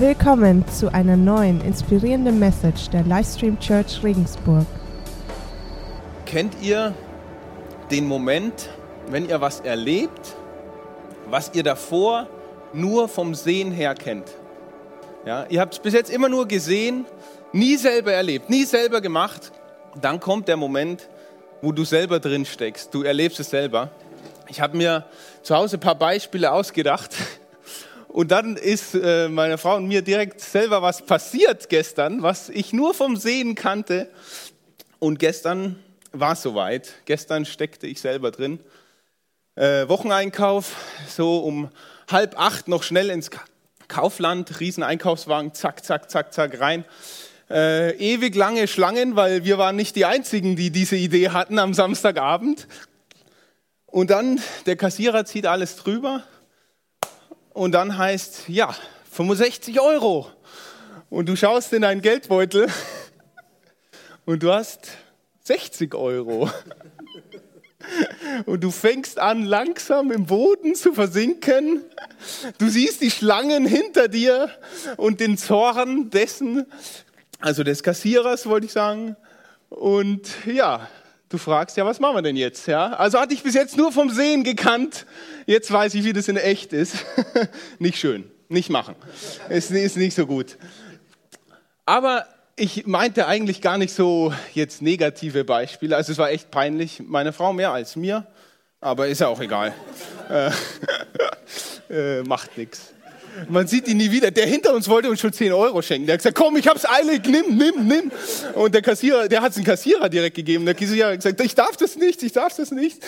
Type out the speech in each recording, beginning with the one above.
Willkommen zu einer neuen inspirierenden Message der Livestream Church Regensburg. Kennt ihr den Moment, wenn ihr was erlebt, was ihr davor nur vom Sehen her kennt? Ja, ihr habt es bis jetzt immer nur gesehen, nie selber erlebt, nie selber gemacht. Dann kommt der Moment, wo du selber drin steckst. Du erlebst es selber. Ich habe mir zu Hause ein paar Beispiele ausgedacht und dann ist äh, meiner Frau und mir direkt selber was passiert gestern, was ich nur vom Sehen kannte. Und gestern war es soweit. Gestern steckte ich selber drin. Äh, Wocheneinkauf, so um halb acht noch schnell ins Kaufland, Rieseneinkaufswagen, zack, zack, zack, zack rein. Äh, ewig lange Schlangen, weil wir waren nicht die Einzigen, die diese Idee hatten am Samstagabend. Und dann der Kassierer zieht alles drüber und dann heißt, ja, 65 Euro. Und du schaust in deinen Geldbeutel und du hast 60 Euro. Und du fängst an, langsam im Boden zu versinken. Du siehst die Schlangen hinter dir und den Zorn dessen, also des Kassierers, wollte ich sagen. Und ja, Du fragst, ja, was machen wir denn jetzt? Ja? Also hatte ich bis jetzt nur vom Sehen gekannt. Jetzt weiß ich, wie das in echt ist. nicht schön, nicht machen. Es ist nicht so gut. Aber ich meinte eigentlich gar nicht so jetzt negative Beispiele. Also es war echt peinlich. Meine Frau mehr als mir. Aber ist ja auch egal. äh, äh, macht nichts. Man sieht ihn nie wieder. Der hinter uns wollte uns schon 10 Euro schenken. Der hat gesagt, komm, ich hab's eilig, nimm, nimm, nimm. Und der Kassierer, der hat es dem Kassierer direkt gegeben. Der Kassierer hat gesagt, ich darf das nicht, ich darf das nicht.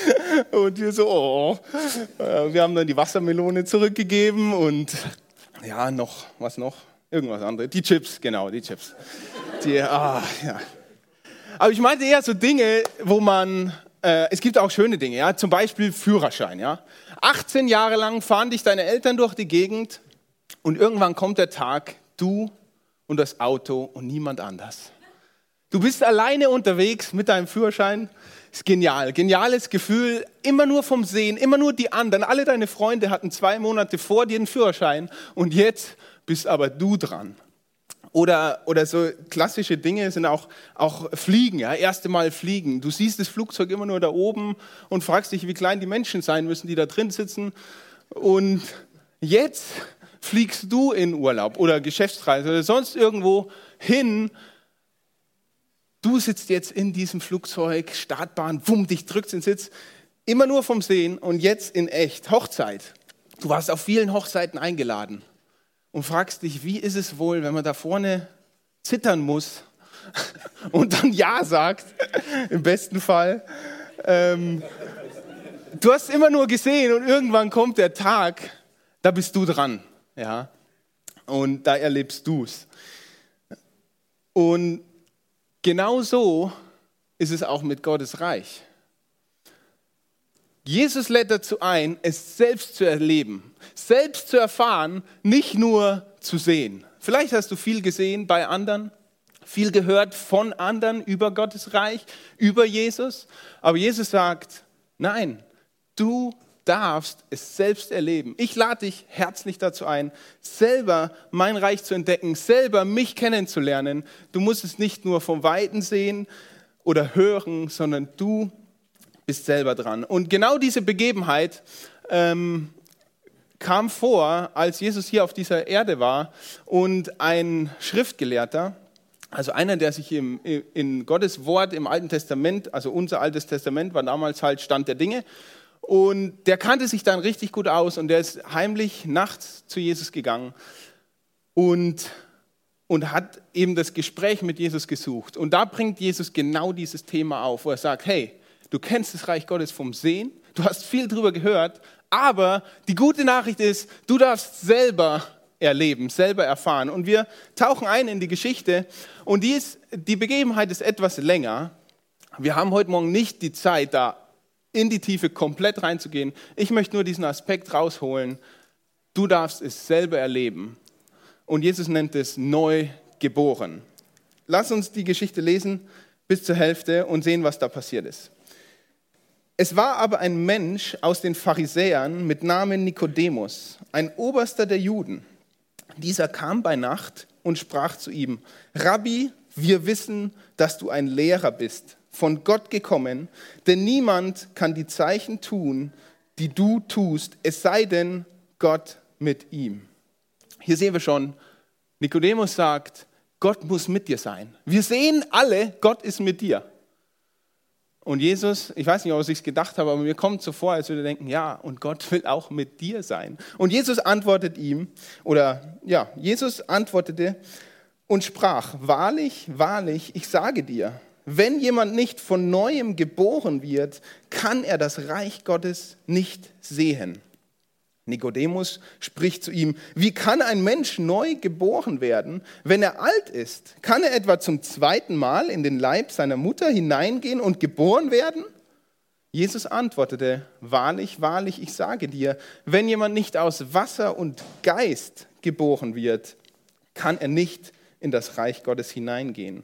Und wir so, oh. Äh, wir haben dann die Wassermelone zurückgegeben und ja, noch, was noch? Irgendwas anderes. Die Chips, genau, die Chips. Die, ah, ja. Aber ich meinte eher so Dinge, wo man, äh, es gibt auch schöne Dinge, ja, zum Beispiel Führerschein, ja. 18 Jahre lang fahren dich deine Eltern durch die Gegend und irgendwann kommt der Tag, du und das Auto und niemand anders. Du bist alleine unterwegs mit deinem Führerschein. Ist genial, geniales Gefühl, immer nur vom Sehen, immer nur die anderen. Alle deine Freunde hatten zwei Monate vor dir einen Führerschein und jetzt bist aber du dran. Oder, oder so klassische Dinge sind auch, auch Fliegen, ja, erste Mal Fliegen. Du siehst das Flugzeug immer nur da oben und fragst dich, wie klein die Menschen sein müssen, die da drin sitzen. Und jetzt fliegst du in Urlaub oder Geschäftsreise oder sonst irgendwo hin. Du sitzt jetzt in diesem Flugzeug, Startbahn, wumm, dich drückt den Sitz. Immer nur vom Sehen und jetzt in echt. Hochzeit. Du warst auf vielen Hochzeiten eingeladen und fragst dich, wie ist es wohl, wenn man da vorne zittern muss und dann Ja sagt, im besten Fall. Ähm, du hast immer nur gesehen und irgendwann kommt der Tag, da bist du dran. Ja? Und da erlebst du es. Und genau so ist es auch mit Gottes Reich. Jesus lädt dazu ein, es selbst zu erleben, selbst zu erfahren, nicht nur zu sehen. Vielleicht hast du viel gesehen bei anderen, viel gehört von anderen über Gottes Reich, über Jesus, aber Jesus sagt, nein, du darfst es selbst erleben. Ich lade dich herzlich dazu ein, selber mein Reich zu entdecken, selber mich kennenzulernen. Du musst es nicht nur vom Weiten sehen oder hören, sondern du bist selber dran. Und genau diese Begebenheit ähm, kam vor, als Jesus hier auf dieser Erde war und ein Schriftgelehrter, also einer, der sich im, in Gottes Wort im Alten Testament, also unser Altes Testament war damals halt Stand der Dinge, und der kannte sich dann richtig gut aus und der ist heimlich nachts zu Jesus gegangen und, und hat eben das Gespräch mit Jesus gesucht. Und da bringt Jesus genau dieses Thema auf, wo er sagt, hey, du kennst das Reich Gottes vom Sehen, du hast viel drüber gehört, aber die gute Nachricht ist, du darfst selber erleben, selber erfahren. Und wir tauchen ein in die Geschichte und die, ist, die Begebenheit ist etwas länger. Wir haben heute Morgen nicht die Zeit, da in die Tiefe komplett reinzugehen. Ich möchte nur diesen Aspekt rausholen. Du darfst es selber erleben. Und Jesus nennt es neu geboren. Lass uns die Geschichte lesen bis zur Hälfte und sehen, was da passiert ist. Es war aber ein Mensch aus den Pharisäern mit Namen Nikodemus, ein Oberster der Juden. Dieser kam bei Nacht und sprach zu ihm, Rabbi, wir wissen, dass du ein Lehrer bist, von Gott gekommen, denn niemand kann die Zeichen tun, die du tust, es sei denn Gott mit ihm. Hier sehen wir schon, Nikodemus sagt, Gott muss mit dir sein. Wir sehen alle, Gott ist mit dir. Und Jesus, ich weiß nicht, ob ich es gedacht habe, aber mir kommt so vor, als würde er denken, ja, und Gott will auch mit dir sein. Und Jesus antwortet ihm, oder ja, Jesus antwortete und sprach, wahrlich, wahrlich, ich sage dir, wenn jemand nicht von neuem geboren wird, kann er das Reich Gottes nicht sehen. Nikodemus spricht zu ihm, wie kann ein Mensch neu geboren werden, wenn er alt ist? Kann er etwa zum zweiten Mal in den Leib seiner Mutter hineingehen und geboren werden? Jesus antwortete, wahrlich, wahrlich, ich sage dir, wenn jemand nicht aus Wasser und Geist geboren wird, kann er nicht in das Reich Gottes hineingehen.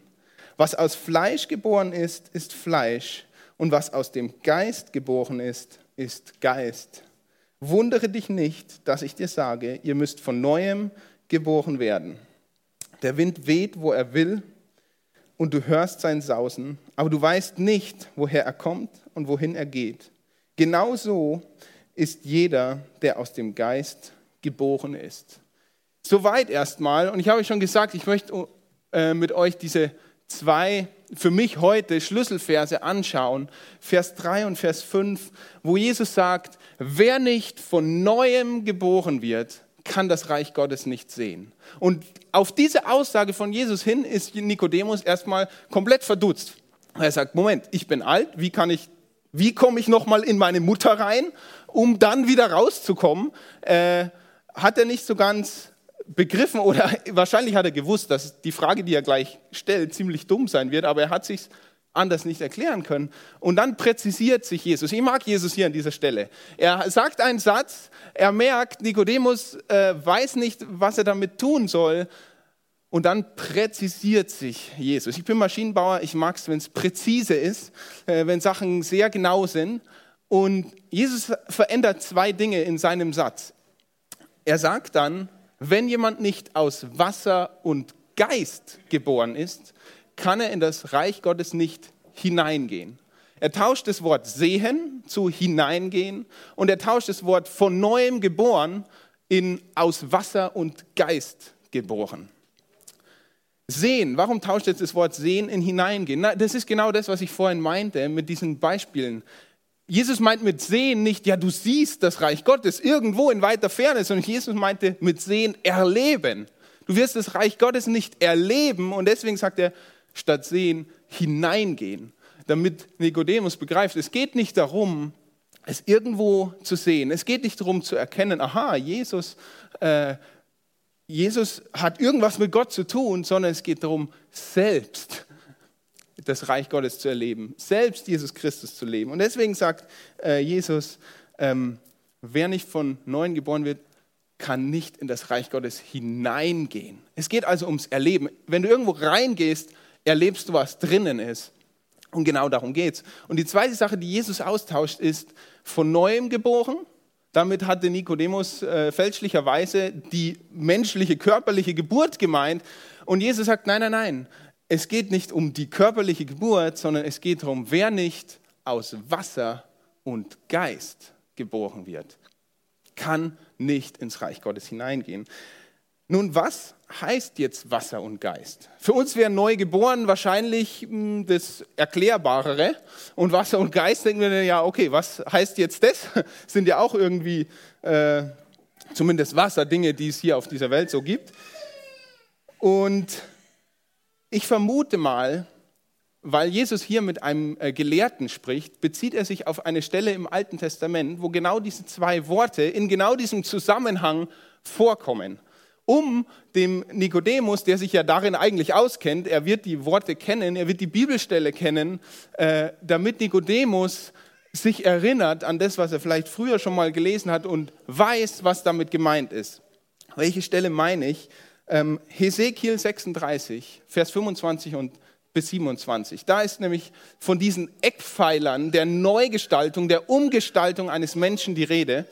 Was aus Fleisch geboren ist, ist Fleisch, und was aus dem Geist geboren ist, ist Geist. Wundere dich nicht, dass ich dir sage, ihr müsst von neuem geboren werden. Der Wind weht, wo er will, und du hörst sein Sausen, aber du weißt nicht, woher er kommt und wohin er geht. Genauso ist jeder, der aus dem Geist geboren ist. Soweit erstmal. Und ich habe schon gesagt, ich möchte äh, mit euch diese zwei für mich heute Schlüsselverse anschauen, Vers 3 und Vers 5, wo Jesus sagt, wer nicht von neuem geboren wird, kann das Reich Gottes nicht sehen. Und auf diese Aussage von Jesus hin ist Nikodemus erstmal komplett verdutzt. Er sagt, Moment, ich bin alt, wie kann ich, wie komme ich nochmal in meine Mutter rein, um dann wieder rauszukommen? Äh, hat er nicht so ganz begriffen oder wahrscheinlich hat er gewusst, dass die Frage, die er gleich stellt, ziemlich dumm sein wird, aber er hat sich anders nicht erklären können. Und dann präzisiert sich Jesus. Ich mag Jesus hier an dieser Stelle. Er sagt einen Satz, er merkt, Nikodemus äh, weiß nicht, was er damit tun soll. Und dann präzisiert sich Jesus. Ich bin Maschinenbauer, ich mag es, wenn es präzise ist, äh, wenn Sachen sehr genau sind. Und Jesus verändert zwei Dinge in seinem Satz. Er sagt dann, wenn jemand nicht aus Wasser und Geist geboren ist, kann er in das Reich Gottes nicht hineingehen. Er tauscht das Wort sehen zu hineingehen und er tauscht das Wort von neuem geboren in aus Wasser und Geist geboren. Sehen, warum tauscht jetzt das Wort sehen in hineingehen? Na, das ist genau das, was ich vorhin meinte mit diesen Beispielen. Jesus meint mit sehen nicht, ja, du siehst das Reich Gottes irgendwo in weiter Ferne, sondern Jesus meinte mit sehen erleben. Du wirst das Reich Gottes nicht erleben und deswegen sagt er, statt sehen hineingehen, damit Nikodemus begreift, es geht nicht darum, es irgendwo zu sehen. Es geht nicht darum zu erkennen, aha, Jesus, äh, Jesus hat irgendwas mit Gott zu tun, sondern es geht darum, selbst das Reich Gottes zu erleben, selbst Jesus Christus zu leben. Und deswegen sagt äh, Jesus, ähm, wer nicht von neuem geboren wird, kann nicht in das Reich Gottes hineingehen. Es geht also ums Erleben. Wenn du irgendwo reingehst, erlebst du, was drinnen ist. Und genau darum geht es. Und die zweite Sache, die Jesus austauscht, ist von neuem geboren. Damit hatte Nikodemus äh, fälschlicherweise die menschliche, körperliche Geburt gemeint. Und Jesus sagt, nein, nein, nein es geht nicht um die körperliche Geburt, sondern es geht darum, wer nicht aus Wasser und Geist geboren wird, kann nicht ins Reich Gottes hineingehen. Nun, was heißt jetzt Wasser und Geist? Für uns wäre neu geboren wahrscheinlich hm, das Erklärbarere. Und Wasser und Geist denken wir ja, okay, was heißt jetzt das? Sind ja auch irgendwie äh, zumindest Wasser, Dinge, die es hier auf dieser Welt so gibt. Und ich vermute mal, weil Jesus hier mit einem äh, Gelehrten spricht, bezieht er sich auf eine Stelle im Alten Testament, wo genau diese zwei Worte in genau diesem Zusammenhang vorkommen. Um dem Nikodemus, der sich ja darin eigentlich auskennt, er wird die Worte kennen, er wird die Bibelstelle kennen, äh, damit Nikodemus sich erinnert an das, was er vielleicht früher schon mal gelesen hat und weiß, was damit gemeint ist. Welche Stelle meine ich? Ähm, Hesekiel 36, Vers 25 und bis 27. Da ist nämlich von diesen Eckpfeilern der Neugestaltung, der Umgestaltung eines Menschen die Rede.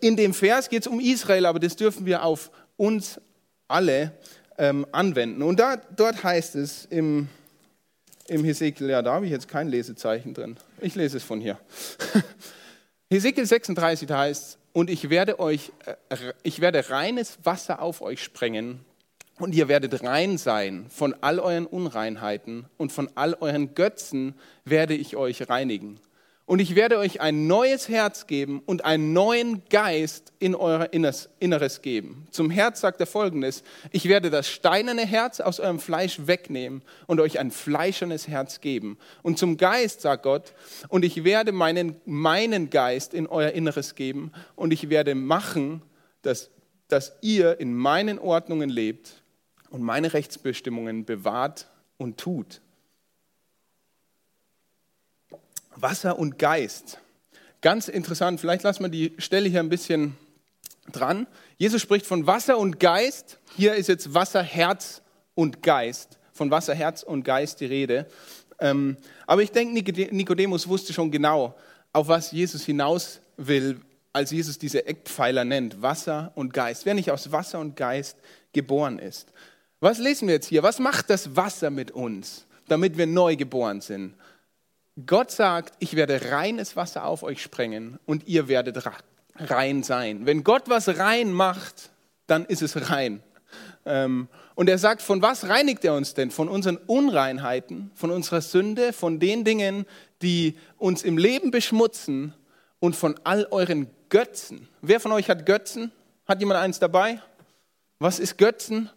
In dem Vers geht es um Israel, aber das dürfen wir auf uns alle ähm, anwenden. Und da, dort heißt es im, im Hesekiel, ja, da habe ich jetzt kein Lesezeichen drin. Ich lese es von hier. Hesekiel 36 heißt, und ich werde euch, äh, ich werde reines Wasser auf euch sprengen und ihr werdet rein sein von all euren Unreinheiten und von all euren Götzen werde ich euch reinigen. Und ich werde euch ein neues Herz geben und einen neuen Geist in euer Inneres geben. Zum Herz sagt er folgendes, ich werde das steinerne Herz aus eurem Fleisch wegnehmen und euch ein fleischernes Herz geben. Und zum Geist sagt Gott, und ich werde meinen, meinen Geist in euer Inneres geben und ich werde machen, dass, dass ihr in meinen Ordnungen lebt und meine Rechtsbestimmungen bewahrt und tut. Wasser und Geist. Ganz interessant, vielleicht lassen wir die Stelle hier ein bisschen dran. Jesus spricht von Wasser und Geist. Hier ist jetzt Wasser, Herz und Geist. Von Wasser, Herz und Geist die Rede. Ähm, aber ich denke, Nikodemus wusste schon genau, auf was Jesus hinaus will, als Jesus diese Eckpfeiler nennt. Wasser und Geist. Wer nicht aus Wasser und Geist geboren ist. Was lesen wir jetzt hier? Was macht das Wasser mit uns, damit wir neu geboren sind? Gott sagt, ich werde reines Wasser auf euch sprengen und ihr werdet rein sein. Wenn Gott was rein macht, dann ist es rein. Ähm, und er sagt, von was reinigt er uns denn? Von unseren Unreinheiten, von unserer Sünde, von den Dingen, die uns im Leben beschmutzen und von all euren Götzen. Wer von euch hat Götzen? Hat jemand eins dabei? Was ist Götzen?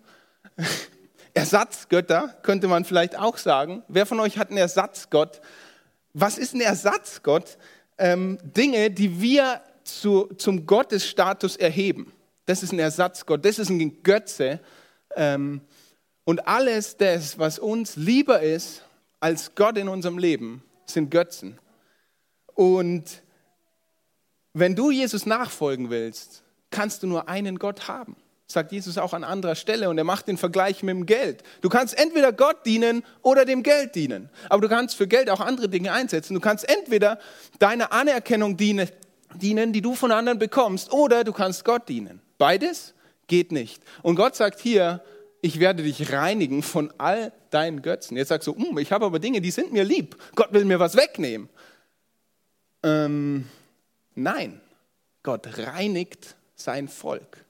Ersatzgötter könnte man vielleicht auch sagen. Wer von euch hat einen Ersatzgott? Was ist ein Ersatzgott? Ähm, Dinge, die wir zu, zum Gottesstatus erheben. Das ist ein Ersatzgott, das ist ein Götze. Ähm, und alles das, was uns lieber ist als Gott in unserem Leben, sind Götzen. Und wenn du Jesus nachfolgen willst, kannst du nur einen Gott haben sagt Jesus auch an anderer Stelle und er macht den Vergleich mit dem Geld. Du kannst entweder Gott dienen oder dem Geld dienen, aber du kannst für Geld auch andere Dinge einsetzen. Du kannst entweder deine Anerkennung dienen, dienen, die du von anderen bekommst, oder du kannst Gott dienen. Beides geht nicht. Und Gott sagt hier, ich werde dich reinigen von all deinen Götzen. Jetzt sagst du, hm, ich habe aber Dinge, die sind mir lieb. Gott will mir was wegnehmen. Ähm, nein, Gott reinigt sein Volk.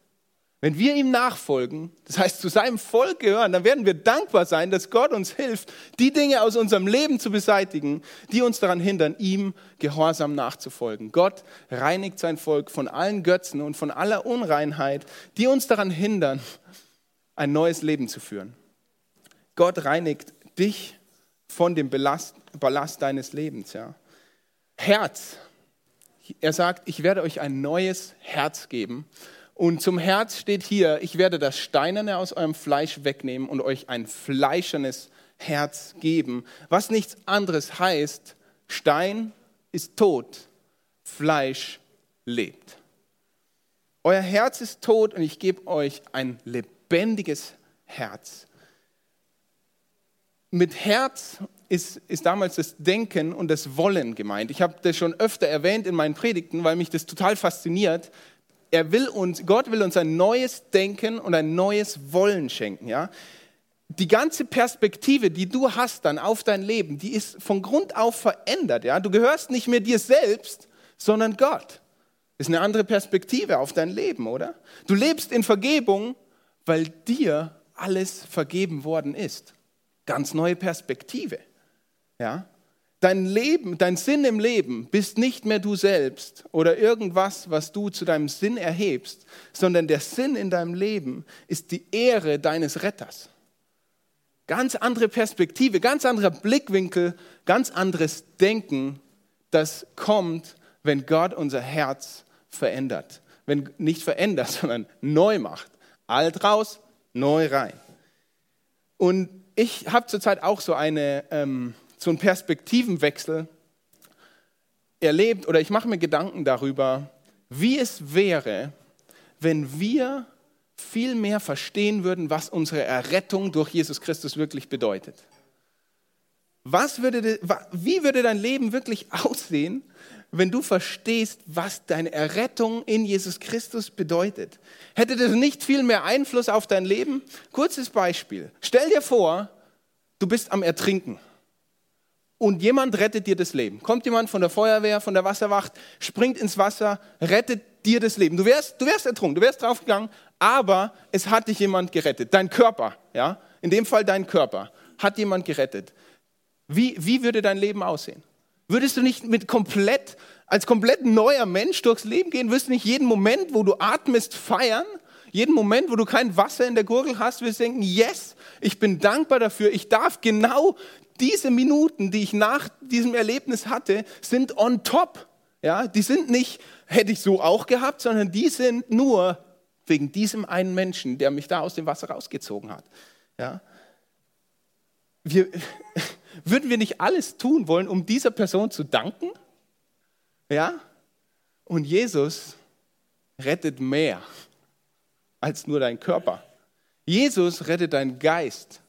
Wenn wir ihm nachfolgen, das heißt zu seinem Volk gehören, dann werden wir dankbar sein, dass Gott uns hilft, die Dinge aus unserem Leben zu beseitigen, die uns daran hindern, ihm gehorsam nachzufolgen. Gott reinigt sein Volk von allen Götzen und von aller Unreinheit, die uns daran hindern, ein neues Leben zu führen. Gott reinigt dich von dem Ballast, Ballast deines Lebens. Ja. Herz. Er sagt, ich werde euch ein neues Herz geben und zum Herz steht hier, ich werde das Steinerne aus eurem Fleisch wegnehmen und euch ein fleischernes Herz geben. Was nichts anderes heißt, Stein ist tot, Fleisch lebt. Euer Herz ist tot und ich gebe euch ein lebendiges Herz. Mit Herz ist, ist damals das Denken und das Wollen gemeint. Ich habe das schon öfter erwähnt in meinen Predigten, weil mich das total fasziniert er will uns, Gott will uns ein neues Denken und ein neues Wollen schenken, ja. Die ganze Perspektive, die du hast dann auf dein Leben, die ist von Grund auf verändert, ja. Du gehörst nicht mehr dir selbst, sondern Gott. Ist eine andere Perspektive auf dein Leben, oder? Du lebst in Vergebung, weil dir alles vergeben worden ist. Ganz neue Perspektive, ja. Dein Leben, dein Sinn im Leben bist nicht mehr du selbst oder irgendwas, was du zu deinem Sinn erhebst, sondern der Sinn in deinem Leben ist die Ehre deines Retters. Ganz andere Perspektive, ganz anderer Blickwinkel, ganz anderes Denken, das kommt, wenn Gott unser Herz verändert. Wenn nicht verändert, sondern neu macht. Alt raus, neu rein. Und ich habe zurzeit auch so eine ähm, so einen Perspektivenwechsel erlebt oder ich mache mir Gedanken darüber, wie es wäre, wenn wir viel mehr verstehen würden, was unsere Errettung durch Jesus Christus wirklich bedeutet. Was würde, wie würde dein Leben wirklich aussehen, wenn du verstehst, was deine Errettung in Jesus Christus bedeutet. Hätte das nicht viel mehr Einfluss auf dein Leben? Kurzes Beispiel. Stell dir vor, du bist am Ertrinken und jemand rettet dir das Leben. Kommt jemand von der Feuerwehr, von der Wasserwacht, springt ins Wasser, rettet dir das Leben. Du wärst, du wärst ertrunken, du wärst draufgegangen, aber es hat dich jemand gerettet. Dein Körper, ja, in dem Fall dein Körper, hat jemand gerettet. Wie, wie würde dein Leben aussehen? Würdest du nicht mit komplett, als komplett neuer Mensch durchs Leben gehen? Würdest du nicht jeden Moment, wo du atmest, feiern? Jeden Moment, wo du kein Wasser in der Gurgel hast, wirst du denken, yes, ich bin dankbar dafür. Ich darf genau diese Minuten, die ich nach diesem Erlebnis hatte, sind on top. Ja, die sind nicht, hätte ich so auch gehabt, sondern die sind nur wegen diesem einen Menschen, der mich da aus dem Wasser rausgezogen hat. Ja. Wir, würden wir nicht alles tun wollen, um dieser Person zu danken? Ja? Und Jesus rettet mehr als nur dein Körper. Jesus rettet deinen Geist.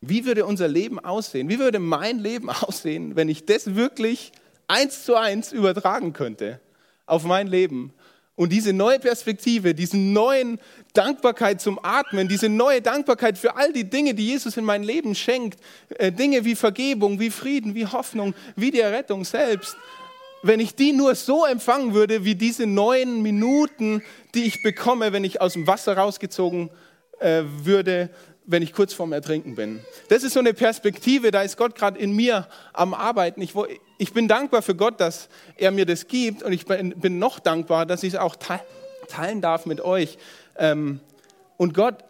Wie würde unser Leben aussehen? Wie würde mein Leben aussehen, wenn ich das wirklich eins zu eins übertragen könnte auf mein Leben? Und diese neue Perspektive, diese neuen Dankbarkeit zum Atmen, diese neue Dankbarkeit für all die Dinge, die Jesus in mein Leben schenkt, äh, Dinge wie Vergebung, wie Frieden, wie Hoffnung, wie die Errettung selbst, wenn ich die nur so empfangen würde, wie diese neun Minuten, die ich bekomme, wenn ich aus dem Wasser rausgezogen äh, würde, wenn ich kurz vorm Ertrinken bin. Das ist so eine Perspektive, da ist Gott gerade in mir am Arbeiten. Ich, ich, bin dankbar für Gott, dass er mir das gibt und ich bin, noch dankbar, dass ich es auch teilen darf mit euch. Ähm, und Gott,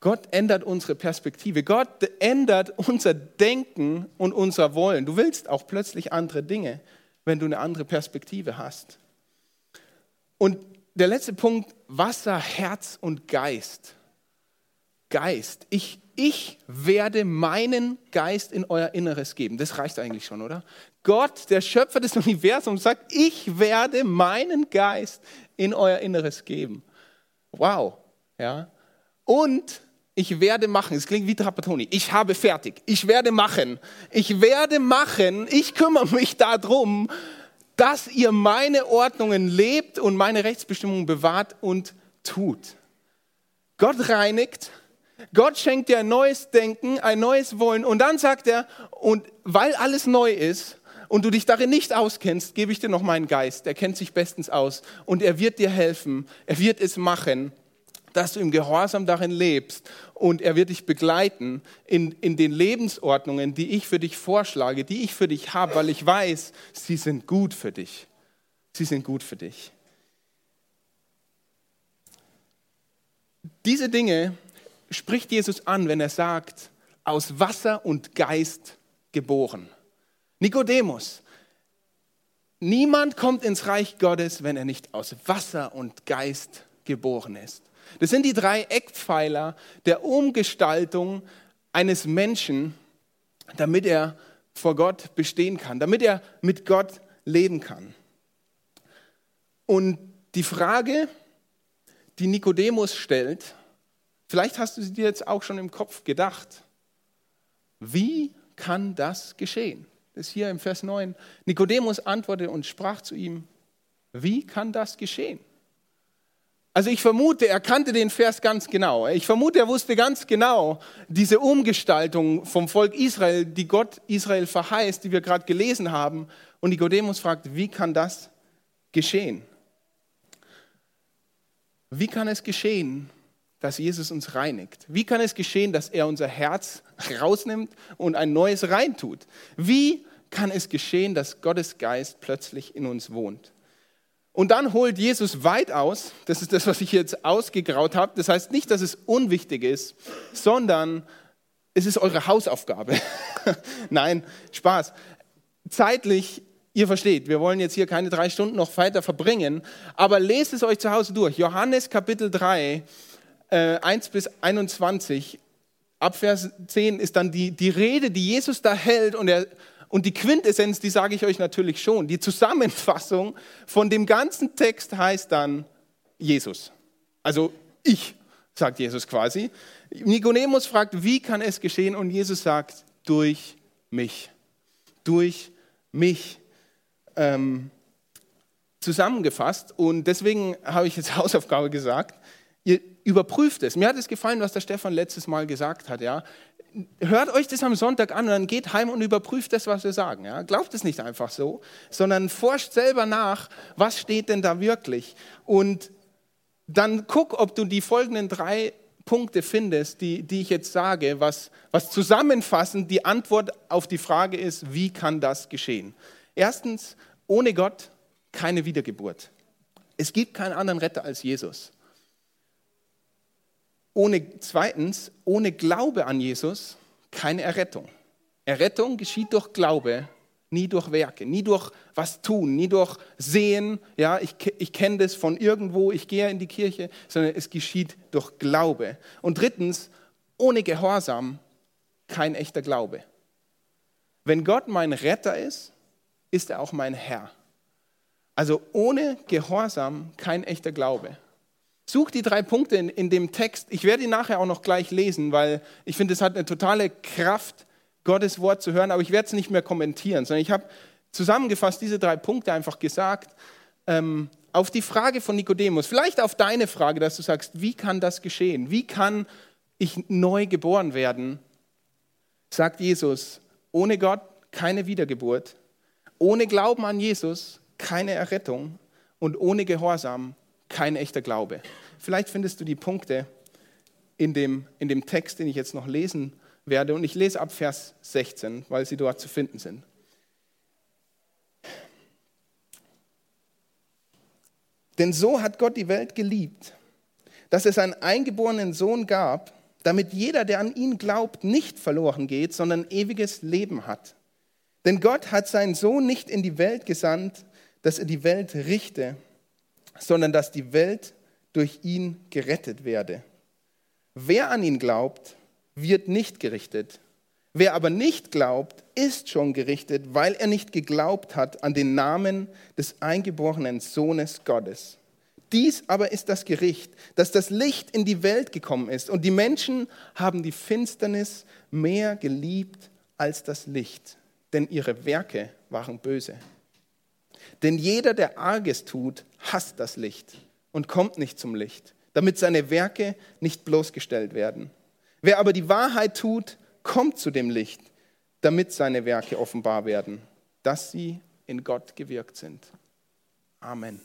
Gott ändert unsere Perspektive. Gott ändert unser Denken und unser Wollen. Du willst auch plötzlich andere Dinge, wenn du eine andere Perspektive hast. Und der letzte Punkt, Wasser, Herz und Geist. Geist. Ich, ich werde meinen Geist in euer Inneres geben. Das reicht eigentlich schon, oder? Gott, der Schöpfer des Universums, sagt, ich werde meinen Geist in euer Inneres geben. Wow. Ja. Und ich werde machen. Es klingt wie Trapattoni. Ich habe fertig. Ich werde machen. Ich werde machen. Ich kümmere mich darum, dass ihr meine Ordnungen lebt und meine Rechtsbestimmungen bewahrt und tut. Gott reinigt Gott schenkt dir ein neues Denken, ein neues Wollen und dann sagt er, und weil alles neu ist und du dich darin nicht auskennst, gebe ich dir noch meinen Geist. Er kennt sich bestens aus und er wird dir helfen, er wird es machen, dass du im Gehorsam darin lebst und er wird dich begleiten in, in den Lebensordnungen, die ich für dich vorschlage, die ich für dich habe, weil ich weiß, sie sind gut für dich. Sie sind gut für dich. Diese Dinge spricht Jesus an, wenn er sagt, aus Wasser und Geist geboren. Nikodemus, niemand kommt ins Reich Gottes, wenn er nicht aus Wasser und Geist geboren ist. Das sind die drei Eckpfeiler der Umgestaltung eines Menschen, damit er vor Gott bestehen kann, damit er mit Gott leben kann. Und die Frage, die Nikodemus stellt, Vielleicht hast du sie dir jetzt auch schon im Kopf gedacht. Wie kann das geschehen? Das ist hier im Vers 9. Nikodemus antwortete und sprach zu ihm, wie kann das geschehen? Also ich vermute, er kannte den Vers ganz genau. Ich vermute, er wusste ganz genau diese Umgestaltung vom Volk Israel, die Gott Israel verheißt, die wir gerade gelesen haben. Und Nikodemus fragt, wie kann das geschehen? Wie kann es geschehen, dass Jesus uns reinigt? Wie kann es geschehen, dass er unser Herz rausnimmt und ein neues reintut? Wie kann es geschehen, dass Gottes Geist plötzlich in uns wohnt? Und dann holt Jesus weit aus, das ist das, was ich jetzt ausgegraut habe. Das heißt nicht, dass es unwichtig ist, sondern es ist eure Hausaufgabe. Nein, Spaß. Zeitlich, ihr versteht, wir wollen jetzt hier keine drei Stunden noch weiter verbringen, aber lest es euch zu Hause durch. Johannes Kapitel 3, äh, 1 bis 21, ab Vers 10 ist dann die, die Rede, die Jesus da hält und, er, und die Quintessenz, die sage ich euch natürlich schon. Die Zusammenfassung von dem ganzen Text heißt dann Jesus. Also ich, sagt Jesus quasi. Nikodemus fragt, wie kann es geschehen? Und Jesus sagt, durch mich. Durch mich ähm, zusammengefasst und deswegen habe ich jetzt Hausaufgabe gesagt, überprüft es. Mir hat es gefallen, was der Stefan letztes Mal gesagt hat. Ja? Hört euch das am Sonntag an und dann geht heim und überprüft das, was wir sagen. Ja? Glaubt es nicht einfach so, sondern forscht selber nach, was steht denn da wirklich. Und dann guck, ob du die folgenden drei Punkte findest, die, die ich jetzt sage, was, was zusammenfassend die Antwort auf die Frage ist, wie kann das geschehen? Erstens, ohne Gott keine Wiedergeburt. Es gibt keinen anderen Retter als Jesus. Ohne, zweitens, ohne Glaube an Jesus keine Errettung. Errettung geschieht durch Glaube, nie durch Werke, nie durch was tun, nie durch Sehen. Ja, ich, ich kenne das von irgendwo, ich gehe in die Kirche, sondern es geschieht durch Glaube. Und drittens, ohne Gehorsam kein echter Glaube. Wenn Gott mein Retter ist, ist er auch mein Herr. Also ohne Gehorsam kein echter Glaube. Such die drei Punkte in, in dem Text. Ich werde ihn nachher auch noch gleich lesen, weil ich finde, es hat eine totale Kraft, Gottes Wort zu hören, aber ich werde es nicht mehr kommentieren, sondern ich habe zusammengefasst diese drei Punkte einfach gesagt. Ähm, auf die Frage von Nikodemus, vielleicht auf deine Frage, dass du sagst, wie kann das geschehen? Wie kann ich neu geboren werden? Sagt Jesus, ohne Gott keine Wiedergeburt, ohne Glauben an Jesus keine Errettung und ohne Gehorsam kein echter Glaube. Vielleicht findest du die Punkte in dem, in dem Text, den ich jetzt noch lesen werde. Und ich lese ab Vers 16, weil sie dort zu finden sind. Denn so hat Gott die Welt geliebt, dass es einen eingeborenen Sohn gab, damit jeder, der an ihn glaubt, nicht verloren geht, sondern ewiges Leben hat. Denn Gott hat seinen Sohn nicht in die Welt gesandt, dass er die Welt richte, sondern dass die Welt durch ihn gerettet werde. Wer an ihn glaubt, wird nicht gerichtet. Wer aber nicht glaubt, ist schon gerichtet, weil er nicht geglaubt hat an den Namen des eingeborenen Sohnes Gottes. Dies aber ist das Gericht, dass das Licht in die Welt gekommen ist und die Menschen haben die Finsternis mehr geliebt als das Licht, denn ihre Werke waren böse. Denn jeder, der Arges tut, hasst das Licht und kommt nicht zum Licht, damit seine Werke nicht bloßgestellt werden. Wer aber die Wahrheit tut, kommt zu dem Licht, damit seine Werke offenbar werden, dass sie in Gott gewirkt sind. Amen.